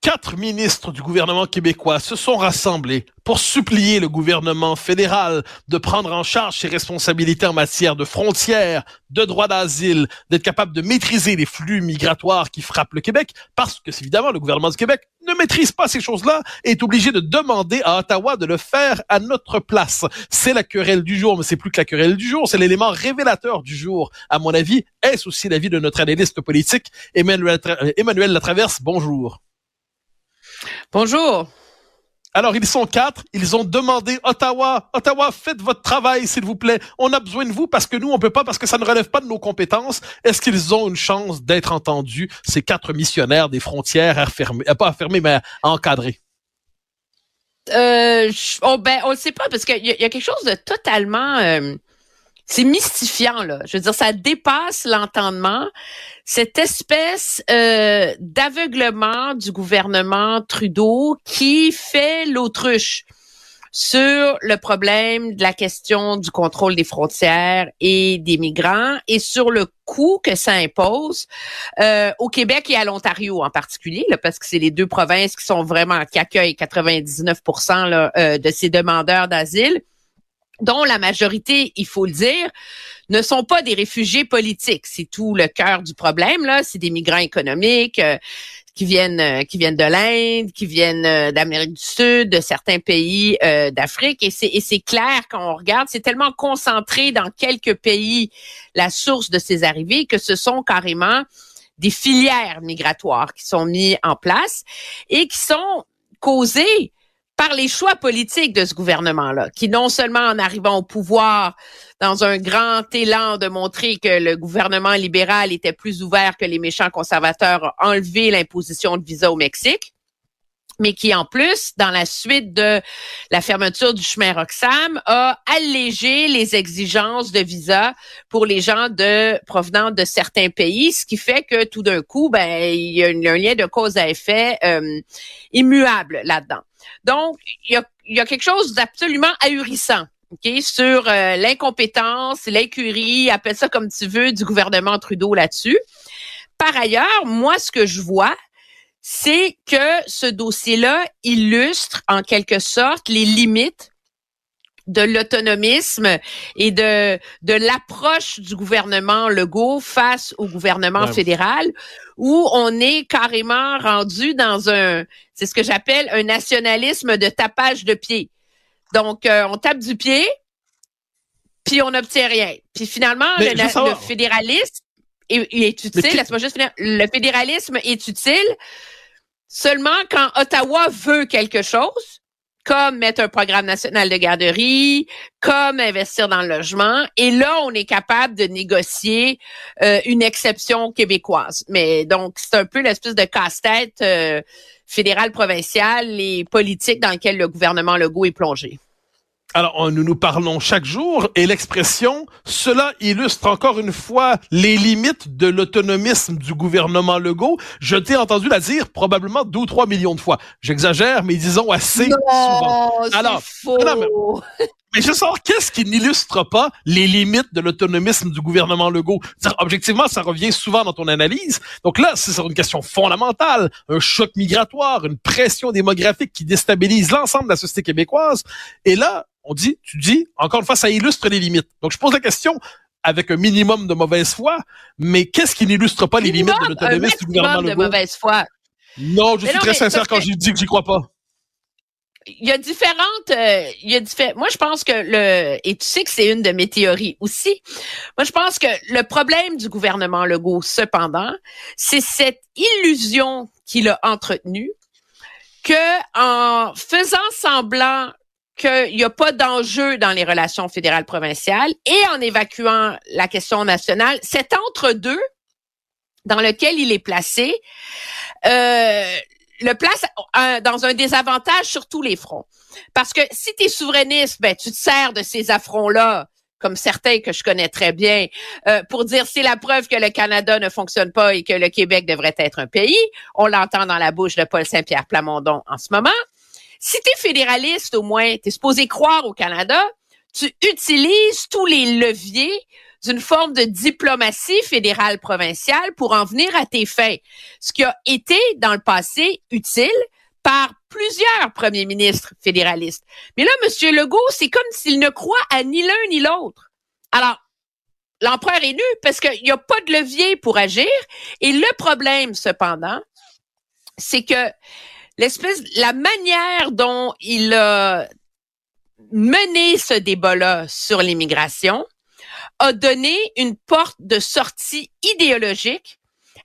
quatre ministres du gouvernement québécois se sont rassemblés pour supplier le gouvernement fédéral de prendre en charge ses responsabilités en matière de frontières, de droit d'asile, d'être capable de maîtriser les flux migratoires qui frappent le Québec, parce que, évidemment, le gouvernement du Québec ne maîtrise pas ces choses-là et est obligé de demander à Ottawa de le faire à notre place. C'est la querelle du jour, mais c'est plus que la querelle du jour, c'est l'élément révélateur du jour. À mon avis, est-ce aussi l'avis de notre analyste politique, Emmanuel, Emmanuel Latraverse? Bonjour. Bonjour. Alors, ils sont quatre. Ils ont demandé Ottawa, Ottawa, faites votre travail, s'il vous plaît. On a besoin de vous parce que nous, on peut pas, parce que ça ne relève pas de nos compétences. Est-ce qu'ils ont une chance d'être entendus, ces quatre missionnaires des frontières à fermer, pas à fermer, mais à encadrer? Euh, on, ben, on le sait pas parce qu'il y, y, a quelque chose de totalement euh, c'est mystifiant là. Je veux dire, ça dépasse l'entendement. Cette espèce euh, d'aveuglement du gouvernement Trudeau qui fait l'autruche sur le problème de la question du contrôle des frontières et des migrants et sur le coût que ça impose euh, au Québec et à l'Ontario en particulier, là, parce que c'est les deux provinces qui sont vraiment qui accueillent 99 là, euh, de ces demandeurs d'asile dont la majorité, il faut le dire, ne sont pas des réfugiés politiques. C'est tout le cœur du problème là. C'est des migrants économiques euh, qui viennent euh, qui viennent de l'Inde, qui viennent euh, d'Amérique du Sud, de certains pays d'Afrique. Et c'est et c'est clair quand on regarde, c'est tellement concentré dans quelques pays la source de ces arrivées que ce sont carrément des filières migratoires qui sont mises en place et qui sont causées par les choix politiques de ce gouvernement-là, qui non seulement en arrivant au pouvoir dans un grand élan de montrer que le gouvernement libéral était plus ouvert que les méchants conservateurs, a enlevé l'imposition de visa au Mexique, mais qui en plus, dans la suite de la fermeture du chemin Roxham, a allégé les exigences de visa pour les gens de provenant de certains pays, ce qui fait que tout d'un coup, ben il y a un lien de cause à effet euh, immuable là-dedans. Donc, il y a, quelque chose d'absolument ahurissant. Okay, sur euh, l'incompétence, l'incurie, appelle ça comme tu veux, du gouvernement Trudeau là-dessus. Par ailleurs, moi, ce que je vois, c'est que ce dossier-là illustre en quelque sorte les limites de l'autonomisme et de de l'approche du gouvernement Legault face au gouvernement fédéral où on est carrément rendu dans un c'est ce que j'appelle un nationalisme de tapage de pied. Donc euh, on tape du pied puis on n'obtient rien. Puis finalement le, fédéralisme est, utile, laisse-moi juste finir. Le fédéralisme est utile seulement quand Ottawa veut quelque chose comme mettre un programme national de garderie, comme investir dans le logement. Et là, on est capable de négocier euh, une exception québécoise. Mais donc, c'est un peu l'espèce de casse-tête euh, fédéral, provincial et politique dans lequel le gouvernement Legault est plongé. Alors, nous nous parlons chaque jour et l'expression, cela illustre encore une fois les limites de l'autonomisme du gouvernement Legault. Je t'ai entendu la dire probablement deux ou trois millions de fois. J'exagère, mais disons assez souvent. Alors, faux. mais, je sens qu'est-ce qui n'illustre pas les limites de l'autonomisme du gouvernement Legault? Objectivement, ça revient souvent dans ton analyse. Donc là, c'est sur une question fondamentale, un choc migratoire, une pression démographique qui déstabilise l'ensemble de la société québécoise. Et là, on dit, tu dis, encore une fois, ça illustre les limites. Donc, je pose la question avec un minimum de mauvaise foi, mais qu'est-ce qui n'illustre pas les limites de l'autonomie du gouvernement de mauvaise foi. Non, je suis très sincère quand je dis que j'y crois pas. Il y a différentes, euh, il y a différentes. Moi, je pense que le et tu sais que c'est une de mes théories aussi. Moi, je pense que le problème du gouvernement Legault, cependant, c'est cette illusion qu'il a entretenue que en faisant semblant qu'il n'y a pas d'enjeu dans les relations fédérales provinciales et en évacuant la question nationale, cet entre-deux dans lequel il est placé euh, le place dans un désavantage sur tous les fronts. Parce que si tu es souverainiste, ben, tu te sers de ces affronts-là comme certains que je connais très bien, euh, pour dire c'est la preuve que le Canada ne fonctionne pas et que le Québec devrait être un pays. On l'entend dans la bouche de Paul Saint-Pierre Plamondon en ce moment. Si tu fédéraliste, au moins, tu es supposé croire au Canada, tu utilises tous les leviers d'une forme de diplomatie fédérale provinciale pour en venir à tes fins. Ce qui a été dans le passé utile par plusieurs premiers ministres fédéralistes. Mais là, M. Legault, c'est comme s'il ne croit à ni l'un ni l'autre. Alors, l'empereur est nu parce qu'il n'y a pas de levier pour agir. Et le problème, cependant, c'est que l'espèce, la manière dont il a mené ce débat-là sur l'immigration a donné une porte de sortie idéologique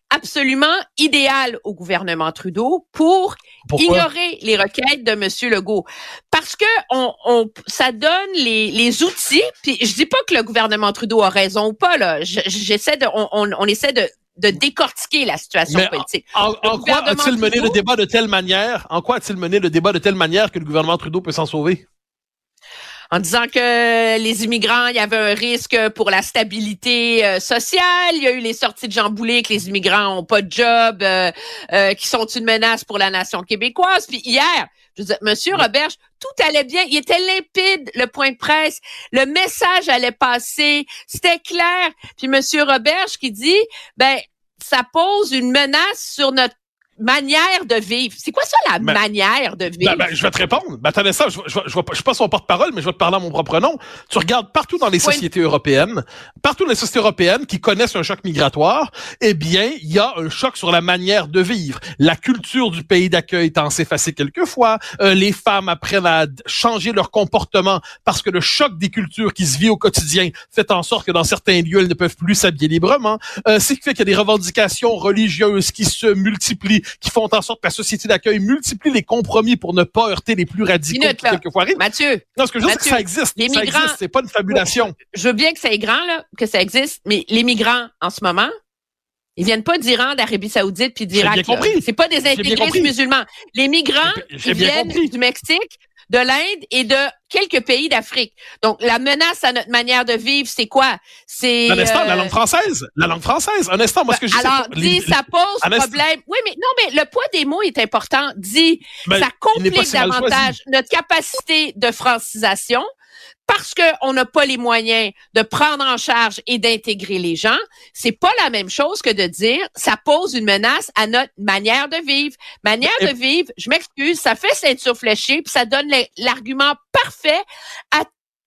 absolument idéale au gouvernement Trudeau pour ignorer les requêtes de M. Legault. Parce que on, on ça donne les, les outils, puis je dis pas que le gouvernement Trudeau a raison ou pas, là. J'essaie de, on, on, on essaie de de décortiquer la situation politique. En, en quoi a-t-il mené le débat de telle manière? En quoi a-t-il mené le débat de telle manière que le gouvernement Trudeau peut s'en sauver? En disant que les immigrants, il y avait un risque pour la stabilité euh, sociale. Il y a eu les sorties de Jean Boulet que les immigrants ont pas de job, euh, euh, qui sont une menace pour la nation québécoise. Puis hier, je veux Monsieur Roberge, tout allait bien. Il était limpide, le point de presse. Le message allait passer. C'était clair. Puis Monsieur Roberge qui dit, ben, ça pose une menace sur notre manière de vivre. C'est quoi ça, la ben, manière de ben, vivre? Ben, je vais te répondre. Ben, attendez ça, je, je, je, je, suis pas son porte-parole, mais je vais te parler à mon propre nom. Tu regardes partout dans les sociétés européennes, partout dans les sociétés européennes qui connaissent un choc migratoire, eh bien, il y a un choc sur la manière de vivre. La culture du pays d'accueil tend à s'effacer quelquefois. Euh, les femmes apprennent à changer leur comportement parce que le choc des cultures qui se vit au quotidien fait en sorte que dans certains lieux, elles ne peuvent plus s'habiller librement. Euh, c'est fait qu'il y a des revendications religieuses qui se multiplient qui font en sorte que la société d'accueil multiplie les compromis pour ne pas heurter les plus radicaux Minute, quelquefois Mathieu. Non, ce que je veux dire, c'est que ça existe. Les ça existe, c'est pas une fabulation. Je veux bien que ça est grand, là, que ça existe, mais les migrants, en ce moment, ils viennent pas d'Iran, d'Arabie Saoudite puis d'Irak. C'est pas des intégrés musulmans. Les migrants, ils viennent du Mexique, de l'Inde et de quelques pays d'Afrique. Donc, la menace à notre manière de vivre, c'est quoi? C'est... Un instant, la langue française. La langue française. Un instant, moi, ce que je Alors, dis, ça pose problème. Oui, mais non, mais le poids des mots est important. Dis, ben, ça complique davantage notre capacité de francisation parce qu'on n'a pas les moyens de prendre en charge et d'intégrer les gens, c'est pas la même chose que de dire ça pose une menace à notre manière de vivre. Manière de vivre, je m'excuse, ça fait ceinture fléchée, puis ça donne l'argument parfait à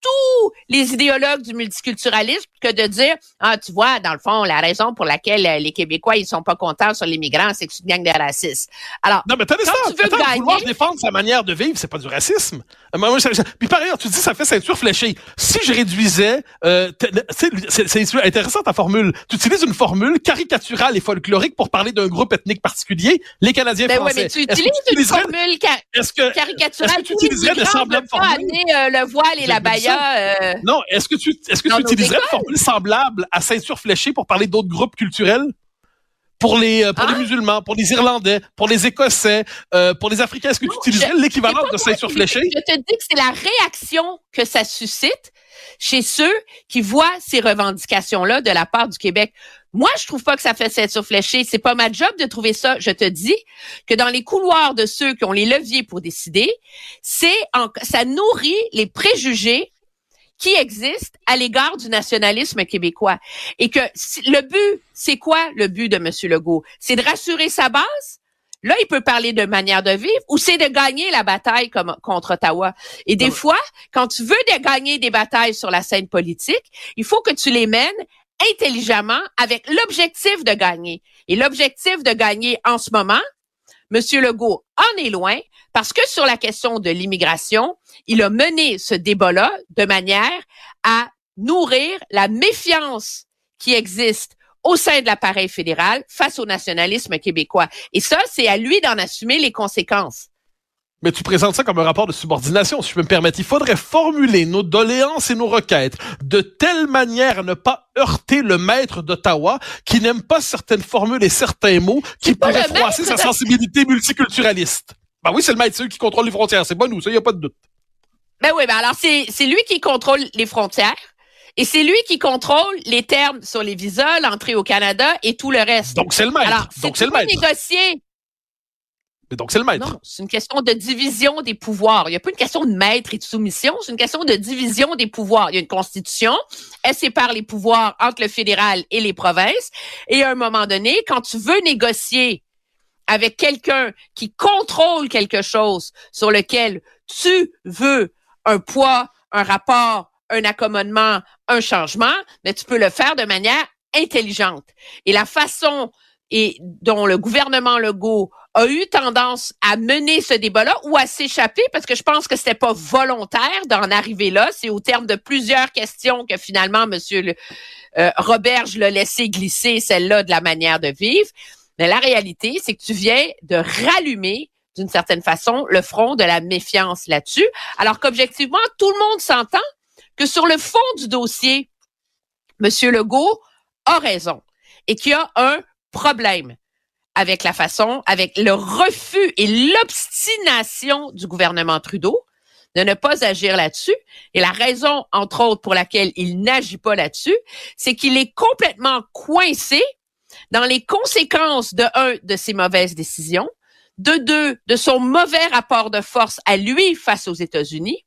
tous les idéologues du multiculturalisme que de dire ah tu vois dans le fond la raison pour laquelle euh, les Québécois ils sont pas contents sur les migrants c'est que c'est une gang de racistes. Alors non mais quand ça, tu veux gagner, vouloir défendre sa manière de vivre c'est pas du racisme. Euh, puis par ailleurs tu dis ça fait ceinture fléchée. Si je réduisais euh, c'est intéressant ta formule. Tu utilises une formule caricaturale et folklorique pour parler d'un groupe ethnique particulier les Canadiens ben français. Ouais, mais tu utilises une formule que, caricaturale. Est-ce que tu utiliserais des semblables formules? le voile et la baïa euh, non, est-ce que tu est-ce que tu utiliserais une formule semblable à ceinture fléchée pour parler d'autres groupes culturels? Pour les euh, pour les hein? musulmans, pour les Irlandais, pour les Écossais, euh, pour les Africains, est-ce que tu utiliserais l'équivalent de ceinture fléchée? Je te dis que c'est la réaction que ça suscite chez ceux qui voient ces revendications-là de la part du Québec. Moi, je trouve pas que ça fait ceinture fléchée. C'est pas ma job de trouver ça. Je te dis que dans les couloirs de ceux qui ont les leviers pour décider, c'est ça nourrit les préjugés qui existe à l'égard du nationalisme québécois. Et que le but, c'est quoi le but de M. Legault? C'est de rassurer sa base? Là, il peut parler de manière de vivre ou c'est de gagner la bataille comme, contre Ottawa. Et des fois, quand tu veux de gagner des batailles sur la scène politique, il faut que tu les mènes intelligemment avec l'objectif de gagner. Et l'objectif de gagner en ce moment, Monsieur Legault en est loin parce que sur la question de l'immigration, il a mené ce débat-là de manière à nourrir la méfiance qui existe au sein de l'appareil fédéral face au nationalisme québécois. Et ça, c'est à lui d'en assumer les conséquences. Mais tu présentes ça comme un rapport de subordination, si je peux me permettre. Il faudrait formuler nos doléances et nos requêtes de telle manière à ne pas heurter le maître d'Ottawa qui n'aime pas certaines formules et certains mots qui pourraient froisser sa sensibilité multiculturaliste. Ben oui, c'est le maître, c'est eux qui contrôlent les frontières. C'est pas nous, ça, y a pas de doute. Ben oui, ben alors c'est lui qui contrôle les frontières. Et c'est lui qui contrôle les termes sur les visas, l'entrée au Canada et tout le reste. Donc c'est le maître. Alors, Donc c'est le maître. négocier mais donc, c'est le maître. Non, c'est une question de division des pouvoirs. Il n'y a pas une question de maître et de soumission, c'est une question de division des pouvoirs. Il y a une constitution, elle sépare les pouvoirs entre le fédéral et les provinces. Et à un moment donné, quand tu veux négocier avec quelqu'un qui contrôle quelque chose sur lequel tu veux un poids, un rapport, un accommodement, un changement, mais tu peux le faire de manière intelligente. Et la façon dont le gouvernement Legault a eu tendance à mener ce débat-là ou à s'échapper parce que je pense que c'était pas volontaire d'en arriver là. C'est au terme de plusieurs questions que finalement Monsieur le, euh, Robert je l'ai laissé glisser celle-là de la manière de vivre. Mais la réalité, c'est que tu viens de rallumer d'une certaine façon le front de la méfiance là-dessus, alors qu'objectivement tout le monde s'entend que sur le fond du dossier, Monsieur Legault a raison et qu'il y a un problème avec la façon, avec le refus et l'obstination du gouvernement Trudeau de ne pas agir là-dessus. Et la raison, entre autres, pour laquelle il n'agit pas là-dessus, c'est qu'il est complètement coincé dans les conséquences de un, de ses mauvaises décisions, de deux, de son mauvais rapport de force à lui face aux États-Unis,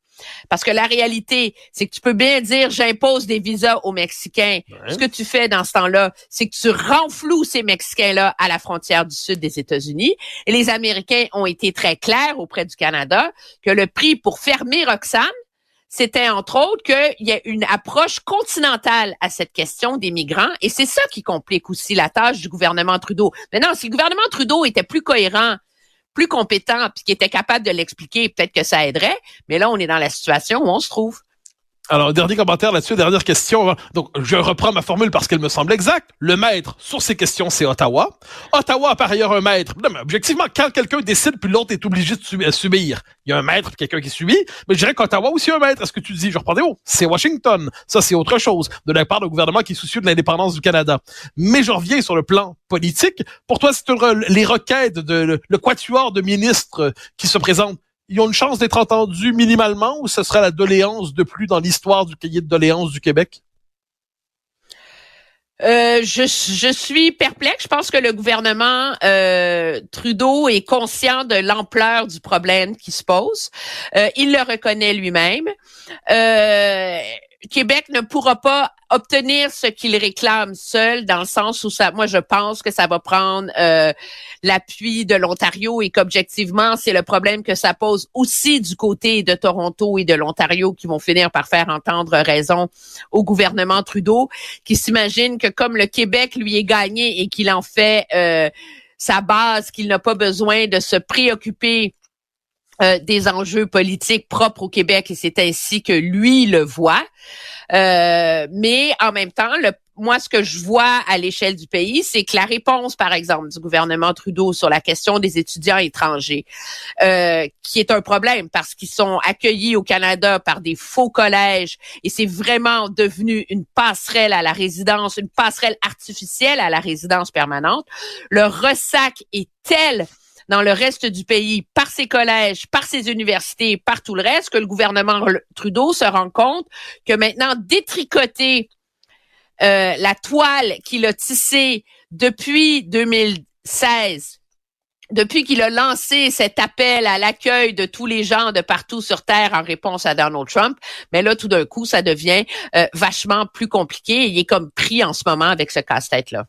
parce que la réalité, c'est que tu peux bien dire j'impose des visas aux Mexicains. Ce que tu fais dans ce temps-là, c'est que tu renfloues ces Mexicains-là à la frontière du sud des États-Unis. Et les Américains ont été très clairs auprès du Canada que le prix pour fermer Roxham, c'était entre autres qu'il y a une approche continentale à cette question des migrants. Et c'est ça qui complique aussi la tâche du gouvernement Trudeau. Maintenant, si le gouvernement Trudeau était plus cohérent plus compétent puis qui était capable de l'expliquer, peut-être que ça aiderait. Mais là, on est dans la situation où on se trouve. Alors, dernier commentaire là-dessus, dernière question. Donc, je reprends ma formule parce qu'elle me semble exacte. Le maître sur ces questions, c'est Ottawa. Ottawa a par ailleurs un maître. Non, mais objectivement, quand quelqu'un décide, puis l'autre est obligé de subir, il y a un maître, puis quelqu'un qui subit. Mais je dirais qu'Ottawa aussi a un maître. Est-ce que tu dis, je reprends des mots, c'est Washington. Ça, c'est autre chose de la part d'un gouvernement qui est soucieux de l'indépendance du Canada. Mais je reviens sur le plan politique. Pour toi, c'est les requêtes de le quatuor de ministres qui se présentent ils ont une chance d'être entendus minimalement ou ce sera la doléance de plus dans l'histoire du cahier de doléances du Québec? Euh, je, je, suis perplexe. Je pense que le gouvernement euh, Trudeau est conscient de l'ampleur du problème qui se pose. Euh, il le reconnaît lui-même. Québec ne pourra pas obtenir ce qu'il réclame seul, dans le sens où ça, moi je pense que ça va prendre euh, l'appui de l'Ontario et qu'objectivement c'est le problème que ça pose aussi du côté de Toronto et de l'Ontario qui vont finir par faire entendre raison au gouvernement Trudeau, qui s'imagine que comme le Québec lui est gagné et qu'il en fait euh, sa base, qu'il n'a pas besoin de se préoccuper euh, des enjeux politiques propres au Québec et c'est ainsi que lui le voit. Euh, mais en même temps, le, moi, ce que je vois à l'échelle du pays, c'est que la réponse, par exemple, du gouvernement Trudeau sur la question des étudiants étrangers, euh, qui est un problème parce qu'ils sont accueillis au Canada par des faux collèges et c'est vraiment devenu une passerelle à la résidence, une passerelle artificielle à la résidence permanente. Le ressac est tel dans le reste du pays par ses collèges, par ses universités, par tout le reste, que le gouvernement Trudeau se rend compte que maintenant détricoter euh, la toile qu'il a tissée depuis 2016 depuis qu'il a lancé cet appel à l'accueil de tous les gens de partout sur Terre en réponse à Donald Trump, mais là, tout d'un coup, ça devient euh, vachement plus compliqué. il est comme pris en ce moment avec ce casse-tête-là.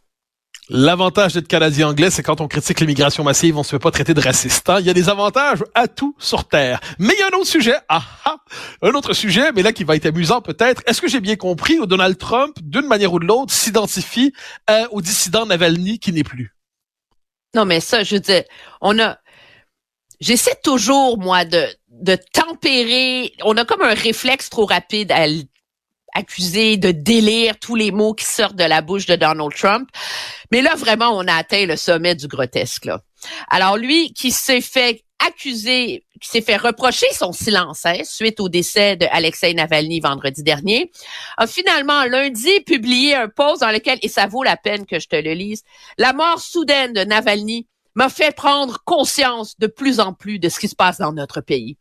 L'avantage d'être Canadien anglais, c'est quand on critique l'immigration massive, on se fait pas traiter de raciste. Hein. Il y a des avantages à tout sur Terre. Mais il y a un autre sujet. Ah, ah, un autre sujet, mais là qui va être amusant peut-être. Est-ce que j'ai bien compris où Donald Trump, d'une manière ou de l'autre, s'identifie euh, au dissident Navalny qui n'est plus? Non, mais ça, je veux dire, on a... J'essaie toujours, moi, de, de tempérer. On a comme un réflexe trop rapide à accusé de délire tous les mots qui sortent de la bouche de Donald Trump. Mais là, vraiment, on a atteint le sommet du grotesque. Là. Alors lui, qui s'est fait accuser, qui s'est fait reprocher son silence hein, suite au décès de Alexei Navalny vendredi dernier, a finalement lundi publié un post dans lequel, et ça vaut la peine que je te le lise, la mort soudaine de Navalny m'a fait prendre conscience de plus en plus de ce qui se passe dans notre pays.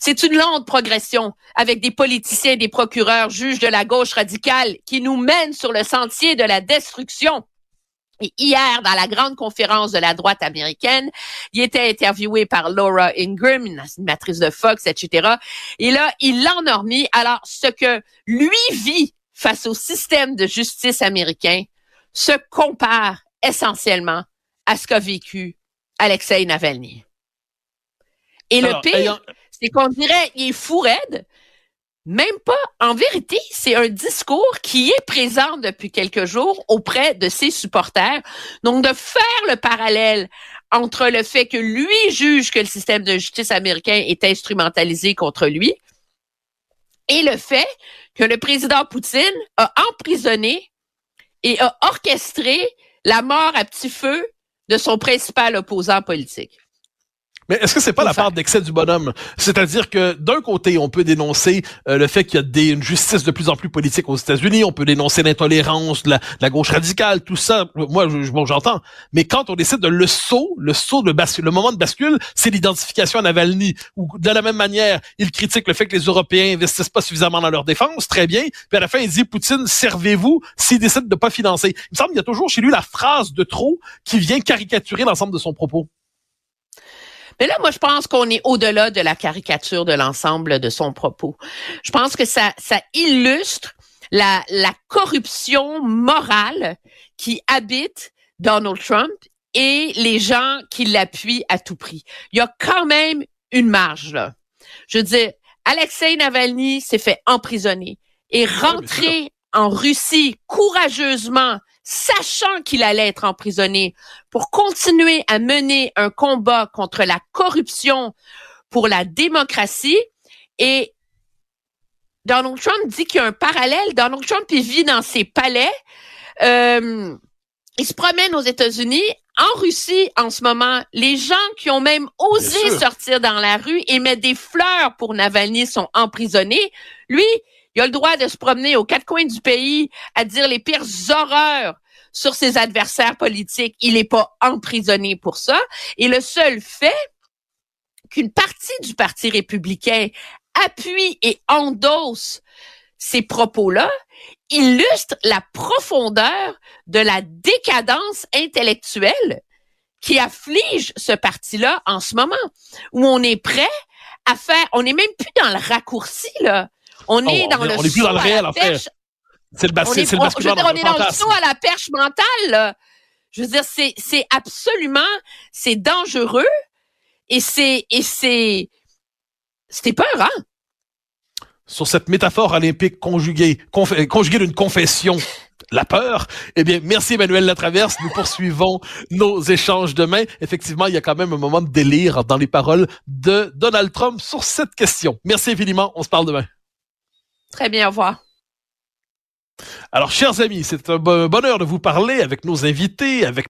C'est une longue progression avec des politiciens, des procureurs, juges de la gauche radicale qui nous mènent sur le sentier de la destruction. Et hier, dans la grande conférence de la droite américaine, il était interviewé par Laura Ingram, une animatrice de Fox, etc. Et là, il remis. Alors, ce que lui vit face au système de justice américain se compare essentiellement à ce qu'a vécu Alexei Navalny. Et le pire, c'est qu'on dirait il est fou raide. Même pas. En vérité, c'est un discours qui est présent depuis quelques jours auprès de ses supporters. Donc, de faire le parallèle entre le fait que lui juge que le système de justice américain est instrumentalisé contre lui et le fait que le président Poutine a emprisonné et a orchestré la mort à petit feu de son principal opposant politique. Mais est-ce que c'est pas la part d'excès du bonhomme? C'est-à-dire que d'un côté, on peut dénoncer euh, le fait qu'il y a des, une justice de plus en plus politique aux États-Unis, on peut dénoncer l'intolérance, la, la, gauche radicale, tout ça. Moi, je, bon, j'entends. Mais quand on décide de le saut, le saut de bascule, le moment de bascule, c'est l'identification à Navalny. Ou de la même manière, il critique le fait que les Européens investissent pas suffisamment dans leur défense, très bien. Puis à la fin, il dit Poutine, servez-vous s'il décide de pas financer. Il me semble qu'il y a toujours chez lui la phrase de trop qui vient caricaturer l'ensemble de son propos. Mais là, moi, je pense qu'on est au-delà de la caricature de l'ensemble de son propos. Je pense que ça, ça illustre la, la corruption morale qui habite Donald Trump et les gens qui l'appuient à tout prix. Il y a quand même une marge, là. Je veux dire, Alexei Navalny s'est fait emprisonner et rentrer en Russie courageusement sachant qu'il allait être emprisonné, pour continuer à mener un combat contre la corruption pour la démocratie. Et Donald Trump dit qu'il y a un parallèle. Donald Trump, il vit dans ses palais. Euh, il se promène aux États-Unis. En Russie, en ce moment, les gens qui ont même osé sortir dans la rue et mettre des fleurs pour Navalny sont emprisonnés. Lui, il a le droit de se promener aux quatre coins du pays à dire les pires horreurs sur ses adversaires politiques. Il n'est pas emprisonné pour ça. Et le seul fait qu'une partie du Parti républicain appuie et endosse ces propos-là illustre la profondeur de la décadence intellectuelle qui afflige ce parti-là en ce moment, où on est prêt à faire, on n'est même plus dans le raccourci, là. On oh, est dans le, on est plus dans le réel, en fait. C'est le, c'est on est dans le saut à la perche mentale. Là. Je veux dire, c'est, c'est absolument, c'est dangereux et c'est, et c'est, c'était peur, hein? Sur cette métaphore olympique conjuguée, conjuguée d'une confession, la peur. Eh bien, merci Emmanuel Latraverse. Nous poursuivons nos échanges demain. Effectivement, il y a quand même un moment de délire dans les paroles de Donald Trump sur cette question. Merci infiniment. On se parle demain. Très bien. Au revoir. Alors, chers amis, c'est un bonheur de vous parler avec nos invités, avec